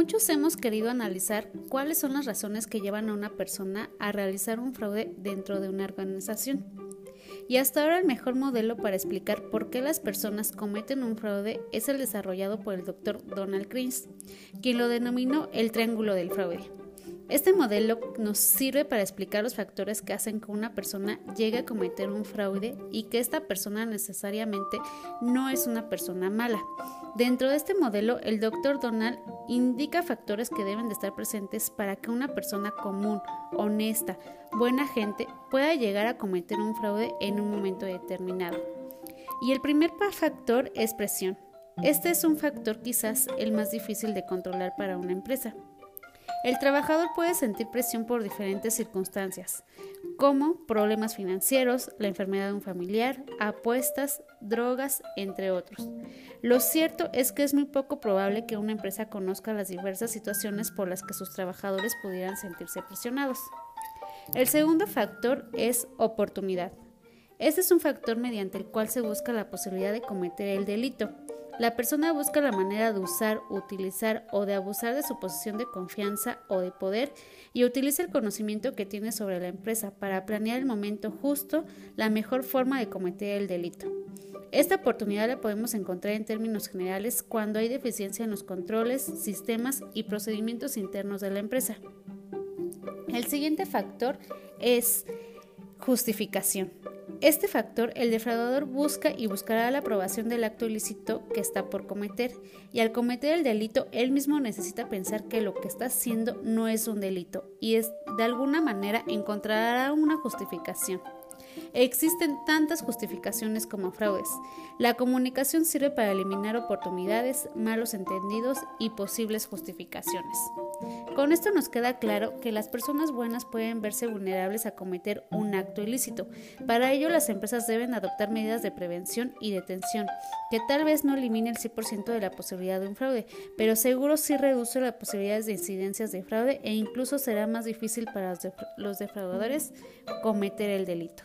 Muchos hemos querido analizar cuáles son las razones que llevan a una persona a realizar un fraude dentro de una organización. Y hasta ahora el mejor modelo para explicar por qué las personas cometen un fraude es el desarrollado por el doctor Donald Keynes, quien lo denominó el triángulo del fraude. Este modelo nos sirve para explicar los factores que hacen que una persona llegue a cometer un fraude y que esta persona necesariamente no es una persona mala. Dentro de este modelo, el doctor Donald indica factores que deben de estar presentes para que una persona común, honesta, buena gente pueda llegar a cometer un fraude en un momento determinado. Y el primer factor es presión. Este es un factor quizás el más difícil de controlar para una empresa. El trabajador puede sentir presión por diferentes circunstancias, como problemas financieros, la enfermedad de un familiar, apuestas, drogas, entre otros. Lo cierto es que es muy poco probable que una empresa conozca las diversas situaciones por las que sus trabajadores pudieran sentirse presionados. El segundo factor es oportunidad. Este es un factor mediante el cual se busca la posibilidad de cometer el delito. La persona busca la manera de usar, utilizar o de abusar de su posición de confianza o de poder y utiliza el conocimiento que tiene sobre la empresa para planear el momento justo, la mejor forma de cometer el delito. Esta oportunidad la podemos encontrar en términos generales cuando hay deficiencia en los controles, sistemas y procedimientos internos de la empresa. El siguiente factor es justificación. Este factor, el defraudador busca y buscará la aprobación del acto ilícito que está por cometer, y al cometer el delito, él mismo necesita pensar que lo que está haciendo no es un delito, y es, de alguna manera encontrará una justificación. Existen tantas justificaciones como fraudes. La comunicación sirve para eliminar oportunidades, malos entendidos y posibles justificaciones. Con esto nos queda claro que las personas buenas pueden verse vulnerables a cometer un acto ilícito. Para ello las empresas deben adoptar medidas de prevención y detención, que tal vez no elimine el 100% de la posibilidad de un fraude, pero seguro sí reduce las posibilidades de incidencias de fraude e incluso será más difícil para los defraudadores cometer el delito.